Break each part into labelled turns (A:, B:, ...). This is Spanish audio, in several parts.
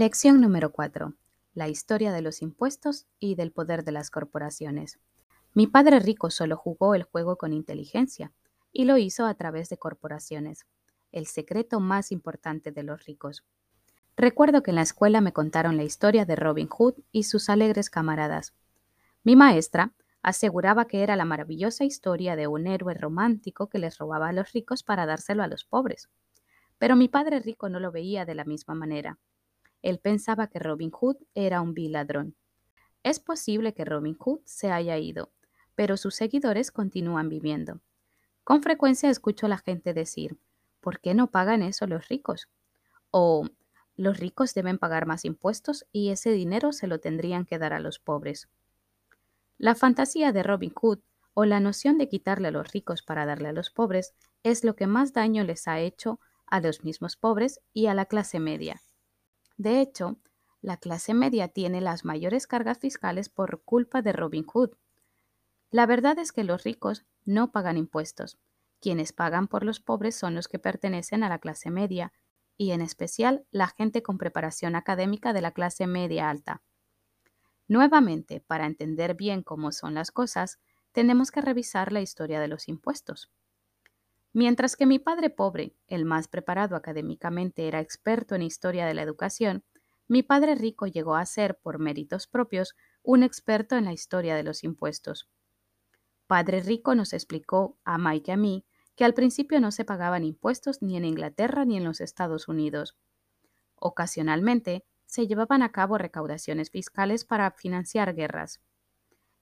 A: Lección número 4. La historia de los impuestos y del poder de las corporaciones. Mi padre rico solo jugó el juego con inteligencia y lo hizo a través de corporaciones, el secreto más importante de los ricos. Recuerdo que en la escuela me contaron la historia de Robin Hood y sus alegres camaradas. Mi maestra aseguraba que era la maravillosa historia de un héroe romántico que les robaba a los ricos para dárselo a los pobres. Pero mi padre rico no lo veía de la misma manera. Él pensaba que Robin Hood era un vil ladrón. Es posible que Robin Hood se haya ido, pero sus seguidores continúan viviendo. Con frecuencia escucho a la gente decir, ¿por qué no pagan eso los ricos? O los ricos deben pagar más impuestos y ese dinero se lo tendrían que dar a los pobres. La fantasía de Robin Hood o la noción de quitarle a los ricos para darle a los pobres es lo que más daño les ha hecho a los mismos pobres y a la clase media. De hecho, la clase media tiene las mayores cargas fiscales por culpa de Robin Hood. La verdad es que los ricos no pagan impuestos. Quienes pagan por los pobres son los que pertenecen a la clase media, y en especial la gente con preparación académica de la clase media alta. Nuevamente, para entender bien cómo son las cosas, tenemos que revisar la historia de los impuestos. Mientras que mi padre pobre, el más preparado académicamente, era experto en historia de la educación, mi padre rico llegó a ser, por méritos propios, un experto en la historia de los impuestos. Padre rico nos explicó, a Mike y a mí, que al principio no se pagaban impuestos ni en Inglaterra ni en los Estados Unidos. Ocasionalmente se llevaban a cabo recaudaciones fiscales para financiar guerras.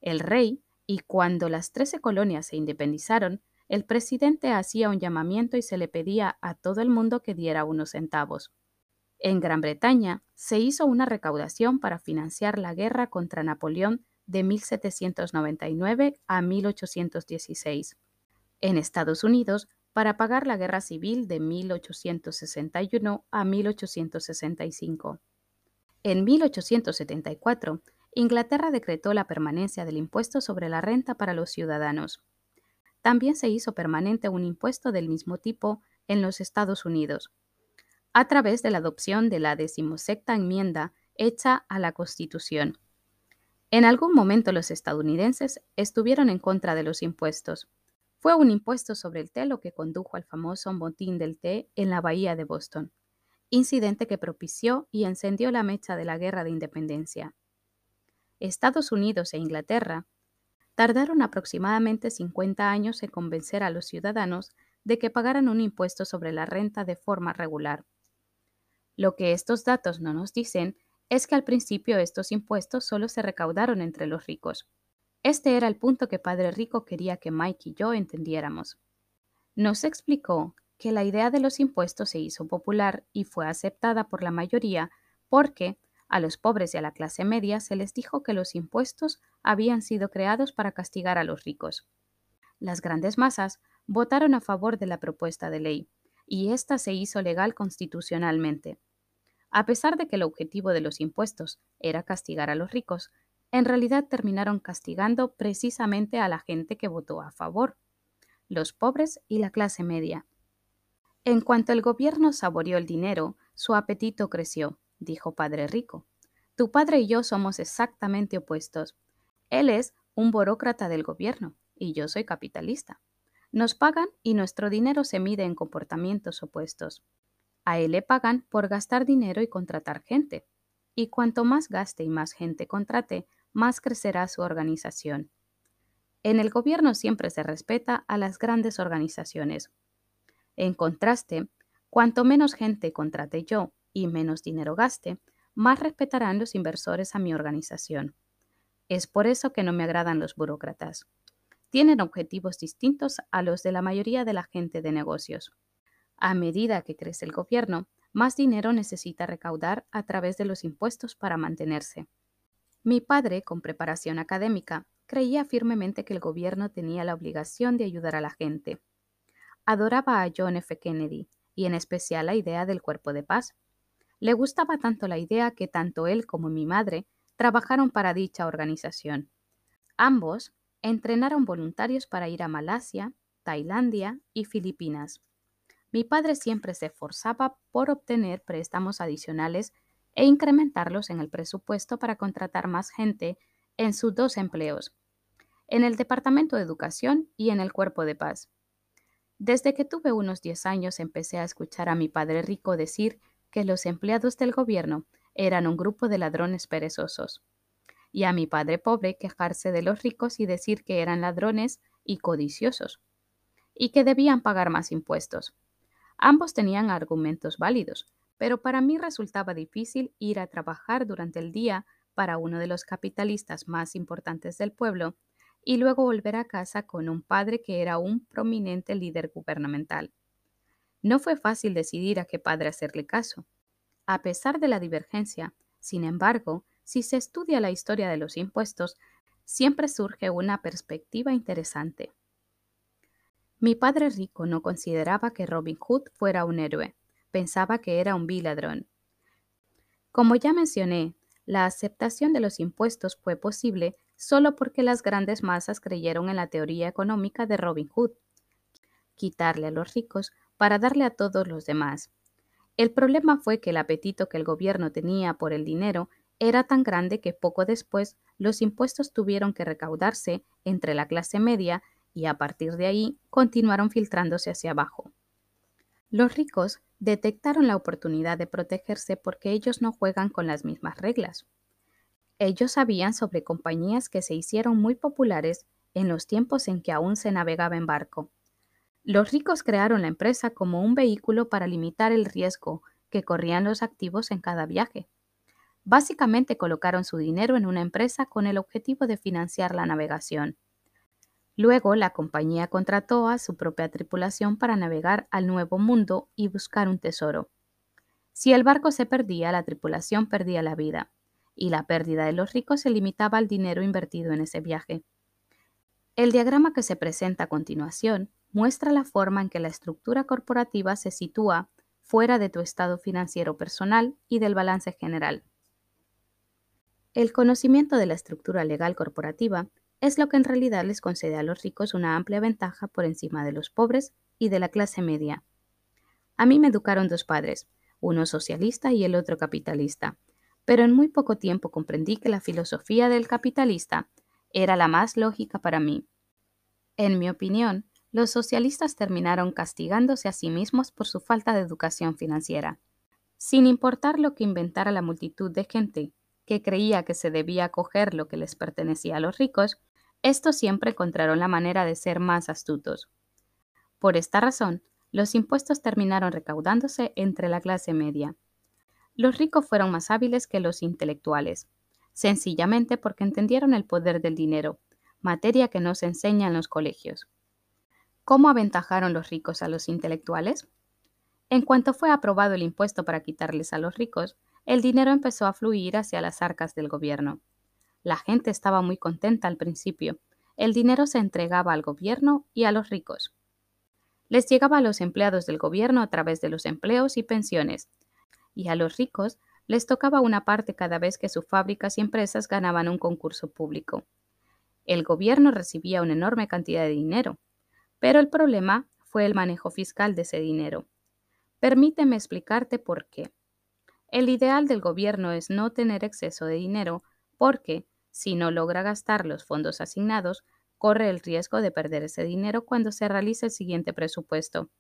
A: El rey, y cuando las trece colonias se independizaron, el presidente hacía un llamamiento y se le pedía a todo el mundo que diera unos centavos. En Gran Bretaña se hizo una recaudación para financiar la guerra contra Napoleón de 1799 a 1816. En Estados Unidos, para pagar la guerra civil de 1861 a 1865. En 1874, Inglaterra decretó la permanencia del impuesto sobre la renta para los ciudadanos. También se hizo permanente un impuesto del mismo tipo en los Estados Unidos, a través de la adopción de la decimosexta enmienda hecha a la Constitución. En algún momento los estadounidenses estuvieron en contra de los impuestos. Fue un impuesto sobre el té lo que condujo al famoso motín del té en la bahía de Boston, incidente que propició y encendió la mecha de la guerra de independencia. Estados Unidos e Inglaterra tardaron aproximadamente 50 años en convencer a los ciudadanos de que pagaran un impuesto sobre la renta de forma regular. Lo que estos datos no nos dicen es que al principio estos impuestos solo se recaudaron entre los ricos. Este era el punto que Padre Rico quería que Mike y yo entendiéramos. Nos explicó que la idea de los impuestos se hizo popular y fue aceptada por la mayoría porque a los pobres y a la clase media se les dijo que los impuestos habían sido creados para castigar a los ricos. Las grandes masas votaron a favor de la propuesta de ley, y ésta se hizo legal constitucionalmente. A pesar de que el objetivo de los impuestos era castigar a los ricos, en realidad terminaron castigando precisamente a la gente que votó a favor, los pobres y la clase media. En cuanto el gobierno saboreó el dinero, su apetito creció dijo Padre Rico. Tu padre y yo somos exactamente opuestos. Él es un burócrata del gobierno y yo soy capitalista. Nos pagan y nuestro dinero se mide en comportamientos opuestos. A él le pagan por gastar dinero y contratar gente. Y cuanto más gaste y más gente contrate, más crecerá su organización. En el gobierno siempre se respeta a las grandes organizaciones. En contraste, cuanto menos gente contrate yo y menos dinero gaste, más respetarán los inversores a mi organización. Es por eso que no me agradan los burócratas. Tienen objetivos distintos a los de la mayoría de la gente de negocios. A medida que crece el gobierno, más dinero necesita recaudar a través de los impuestos para mantenerse. Mi padre, con preparación académica, creía firmemente que el gobierno tenía la obligación de ayudar a la gente. Adoraba a John F. Kennedy y en especial la idea del cuerpo de paz, le gustaba tanto la idea que tanto él como mi madre trabajaron para dicha organización. Ambos entrenaron voluntarios para ir a Malasia, Tailandia y Filipinas. Mi padre siempre se esforzaba por obtener préstamos adicionales e incrementarlos en el presupuesto para contratar más gente en sus dos empleos, en el Departamento de Educación y en el Cuerpo de Paz. Desde que tuve unos 10 años empecé a escuchar a mi padre rico decir que los empleados del gobierno eran un grupo de ladrones perezosos, y a mi padre pobre quejarse de los ricos y decir que eran ladrones y codiciosos, y que debían pagar más impuestos. Ambos tenían argumentos válidos, pero para mí resultaba difícil ir a trabajar durante el día para uno de los capitalistas más importantes del pueblo y luego volver a casa con un padre que era un prominente líder gubernamental. No fue fácil decidir a qué padre hacerle caso. A pesar de la divergencia, sin embargo, si se estudia la historia de los impuestos, siempre surge una perspectiva interesante. Mi padre rico no consideraba que Robin Hood fuera un héroe, pensaba que era un vil ladrón. Como ya mencioné, la aceptación de los impuestos fue posible solo porque las grandes masas creyeron en la teoría económica de Robin Hood, quitarle a los ricos para darle a todos los demás. El problema fue que el apetito que el gobierno tenía por el dinero era tan grande que poco después los impuestos tuvieron que recaudarse entre la clase media y a partir de ahí continuaron filtrándose hacia abajo. Los ricos detectaron la oportunidad de protegerse porque ellos no juegan con las mismas reglas. Ellos sabían sobre compañías que se hicieron muy populares en los tiempos en que aún se navegaba en barco. Los ricos crearon la empresa como un vehículo para limitar el riesgo que corrían los activos en cada viaje. Básicamente colocaron su dinero en una empresa con el objetivo de financiar la navegación. Luego la compañía contrató a su propia tripulación para navegar al Nuevo Mundo y buscar un tesoro. Si el barco se perdía, la tripulación perdía la vida y la pérdida de los ricos se limitaba al dinero invertido en ese viaje. El diagrama que se presenta a continuación muestra la forma en que la estructura corporativa se sitúa fuera de tu estado financiero personal y del balance general. El conocimiento de la estructura legal corporativa es lo que en realidad les concede a los ricos una amplia ventaja por encima de los pobres y de la clase media. A mí me educaron dos padres, uno socialista y el otro capitalista, pero en muy poco tiempo comprendí que la filosofía del capitalista era la más lógica para mí. En mi opinión, los socialistas terminaron castigándose a sí mismos por su falta de educación financiera. Sin importar lo que inventara la multitud de gente que creía que se debía coger lo que les pertenecía a los ricos, estos siempre encontraron la manera de ser más astutos. Por esta razón, los impuestos terminaron recaudándose entre la clase media. Los ricos fueron más hábiles que los intelectuales, sencillamente porque entendieron el poder del dinero, materia que no se enseña en los colegios. ¿Cómo aventajaron los ricos a los intelectuales? En cuanto fue aprobado el impuesto para quitarles a los ricos, el dinero empezó a fluir hacia las arcas del gobierno. La gente estaba muy contenta al principio. El dinero se entregaba al gobierno y a los ricos. Les llegaba a los empleados del gobierno a través de los empleos y pensiones, y a los ricos les tocaba una parte cada vez que sus fábricas y empresas ganaban un concurso público. El gobierno recibía una enorme cantidad de dinero, pero el problema fue el manejo fiscal de ese dinero. Permíteme explicarte por qué. El ideal del gobierno es no tener exceso de dinero porque, si no logra gastar los fondos asignados, corre el riesgo de perder ese dinero cuando se realice el siguiente presupuesto.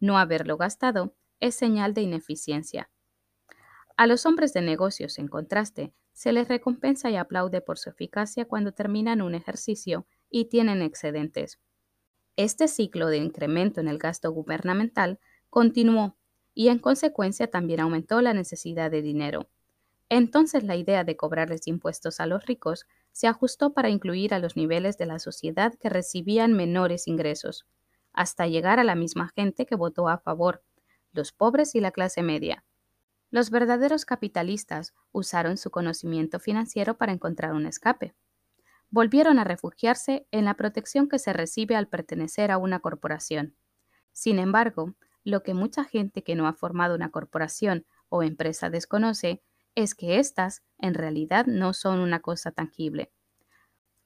A: No haberlo gastado es señal de ineficiencia. A los hombres de negocios, en contraste, se les recompensa y aplaude por su eficacia cuando terminan un ejercicio y tienen excedentes. Este ciclo de incremento en el gasto gubernamental continuó y en consecuencia también aumentó la necesidad de dinero. Entonces la idea de cobrarles impuestos a los ricos se ajustó para incluir a los niveles de la sociedad que recibían menores ingresos, hasta llegar a la misma gente que votó a favor, los pobres y la clase media. Los verdaderos capitalistas usaron su conocimiento financiero para encontrar un escape. Volvieron a refugiarse en la protección que se recibe al pertenecer a una corporación. Sin embargo, lo que mucha gente que no ha formado una corporación o empresa desconoce es que éstas en realidad no son una cosa tangible.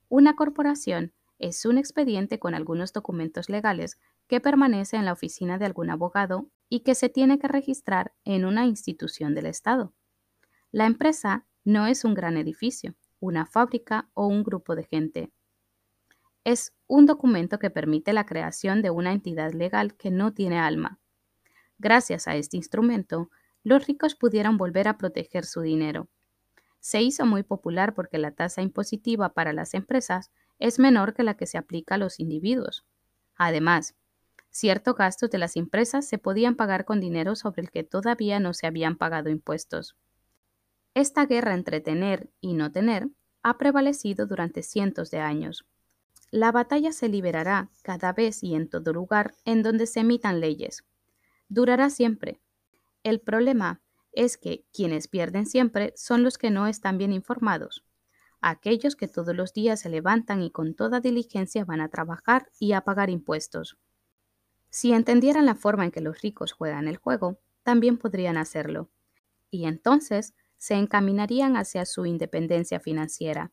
A: Una corporación es un expediente con algunos documentos legales que permanece en la oficina de algún abogado y que se tiene que registrar en una institución del Estado. La empresa no es un gran edificio, una fábrica o un grupo de gente. Es un documento que permite la creación de una entidad legal que no tiene alma. Gracias a este instrumento, los ricos pudieron volver a proteger su dinero. Se hizo muy popular porque la tasa impositiva para las empresas es menor que la que se aplica a los individuos. Además, ciertos gastos de las empresas se podían pagar con dinero sobre el que todavía no se habían pagado impuestos. Esta guerra entre tener y no tener ha prevalecido durante cientos de años. La batalla se liberará cada vez y en todo lugar en donde se emitan leyes. Durará siempre. El problema es que quienes pierden siempre son los que no están bien informados, aquellos que todos los días se levantan y con toda diligencia van a trabajar y a pagar impuestos. Si entendieran la forma en que los ricos juegan el juego, también podrían hacerlo, y entonces se encaminarían hacia su independencia financiera.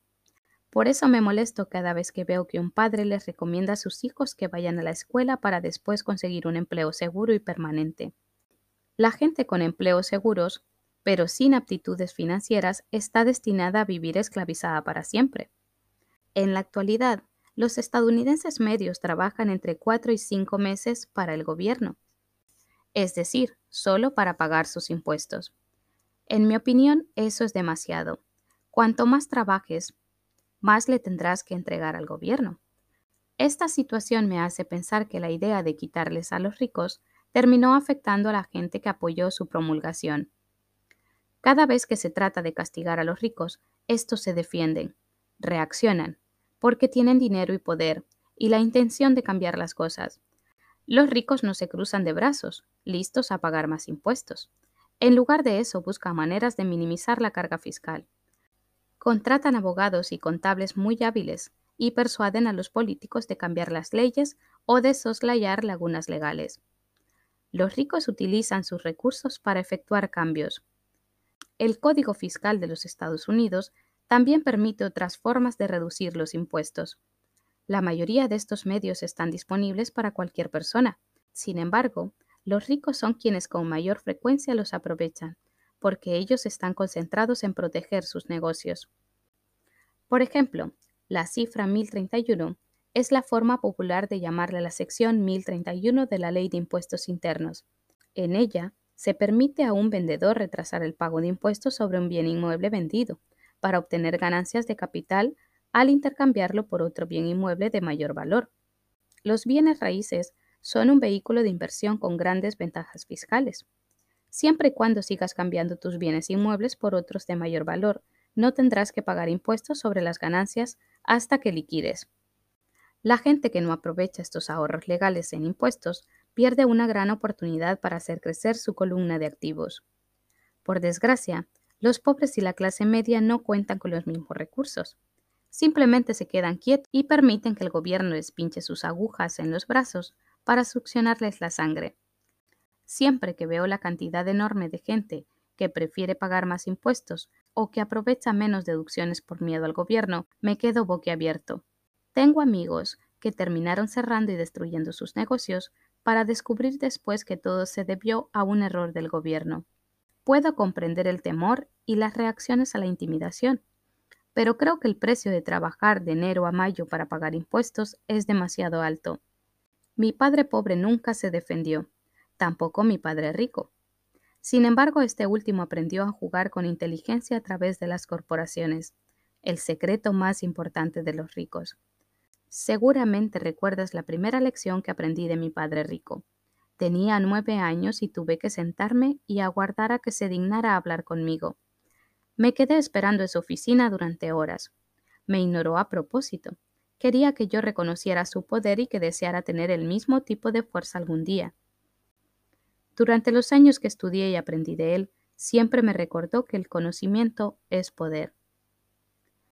A: Por eso me molesto cada vez que veo que un padre les recomienda a sus hijos que vayan a la escuela para después conseguir un empleo seguro y permanente. La gente con empleos seguros, pero sin aptitudes financieras, está destinada a vivir esclavizada para siempre. En la actualidad, los estadounidenses medios trabajan entre cuatro y cinco meses para el gobierno, es decir, solo para pagar sus impuestos. En mi opinión, eso es demasiado. Cuanto más trabajes, más le tendrás que entregar al gobierno. Esta situación me hace pensar que la idea de quitarles a los ricos terminó afectando a la gente que apoyó su promulgación. Cada vez que se trata de castigar a los ricos, estos se defienden, reaccionan, porque tienen dinero y poder y la intención de cambiar las cosas. Los ricos no se cruzan de brazos, listos a pagar más impuestos. En lugar de eso, buscan maneras de minimizar la carga fiscal. Contratan abogados y contables muy hábiles y persuaden a los políticos de cambiar las leyes o de soslayar lagunas legales. Los ricos utilizan sus recursos para efectuar cambios. El Código Fiscal de los Estados Unidos también permite otras formas de reducir los impuestos. La mayoría de estos medios están disponibles para cualquier persona. Sin embargo, los ricos son quienes con mayor frecuencia los aprovechan porque ellos están concentrados en proteger sus negocios. Por ejemplo, la cifra 1031 es la forma popular de llamarle la sección 1031 de la Ley de Impuestos Internos. En ella, se permite a un vendedor retrasar el pago de impuestos sobre un bien inmueble vendido para obtener ganancias de capital al intercambiarlo por otro bien inmueble de mayor valor. Los bienes raíces son un vehículo de inversión con grandes ventajas fiscales. Siempre y cuando sigas cambiando tus bienes inmuebles por otros de mayor valor, no tendrás que pagar impuestos sobre las ganancias hasta que liquides. La gente que no aprovecha estos ahorros legales en impuestos pierde una gran oportunidad para hacer crecer su columna de activos. Por desgracia, los pobres y la clase media no cuentan con los mismos recursos. Simplemente se quedan quietos y permiten que el gobierno les pinche sus agujas en los brazos para succionarles la sangre. Siempre que veo la cantidad enorme de gente que prefiere pagar más impuestos o que aprovecha menos deducciones por miedo al gobierno, me quedo boquiabierto. Tengo amigos que terminaron cerrando y destruyendo sus negocios para descubrir después que todo se debió a un error del gobierno. Puedo comprender el temor y las reacciones a la intimidación, pero creo que el precio de trabajar de enero a mayo para pagar impuestos es demasiado alto. Mi padre pobre nunca se defendió, tampoco mi padre rico. Sin embargo, este último aprendió a jugar con inteligencia a través de las corporaciones, el secreto más importante de los ricos. Seguramente recuerdas la primera lección que aprendí de mi padre rico. Tenía nueve años y tuve que sentarme y aguardar a que se dignara hablar conmigo. Me quedé esperando en su oficina durante horas. Me ignoró a propósito. Quería que yo reconociera su poder y que deseara tener el mismo tipo de fuerza algún día. Durante los años que estudié y aprendí de él, siempre me recordó que el conocimiento es poder.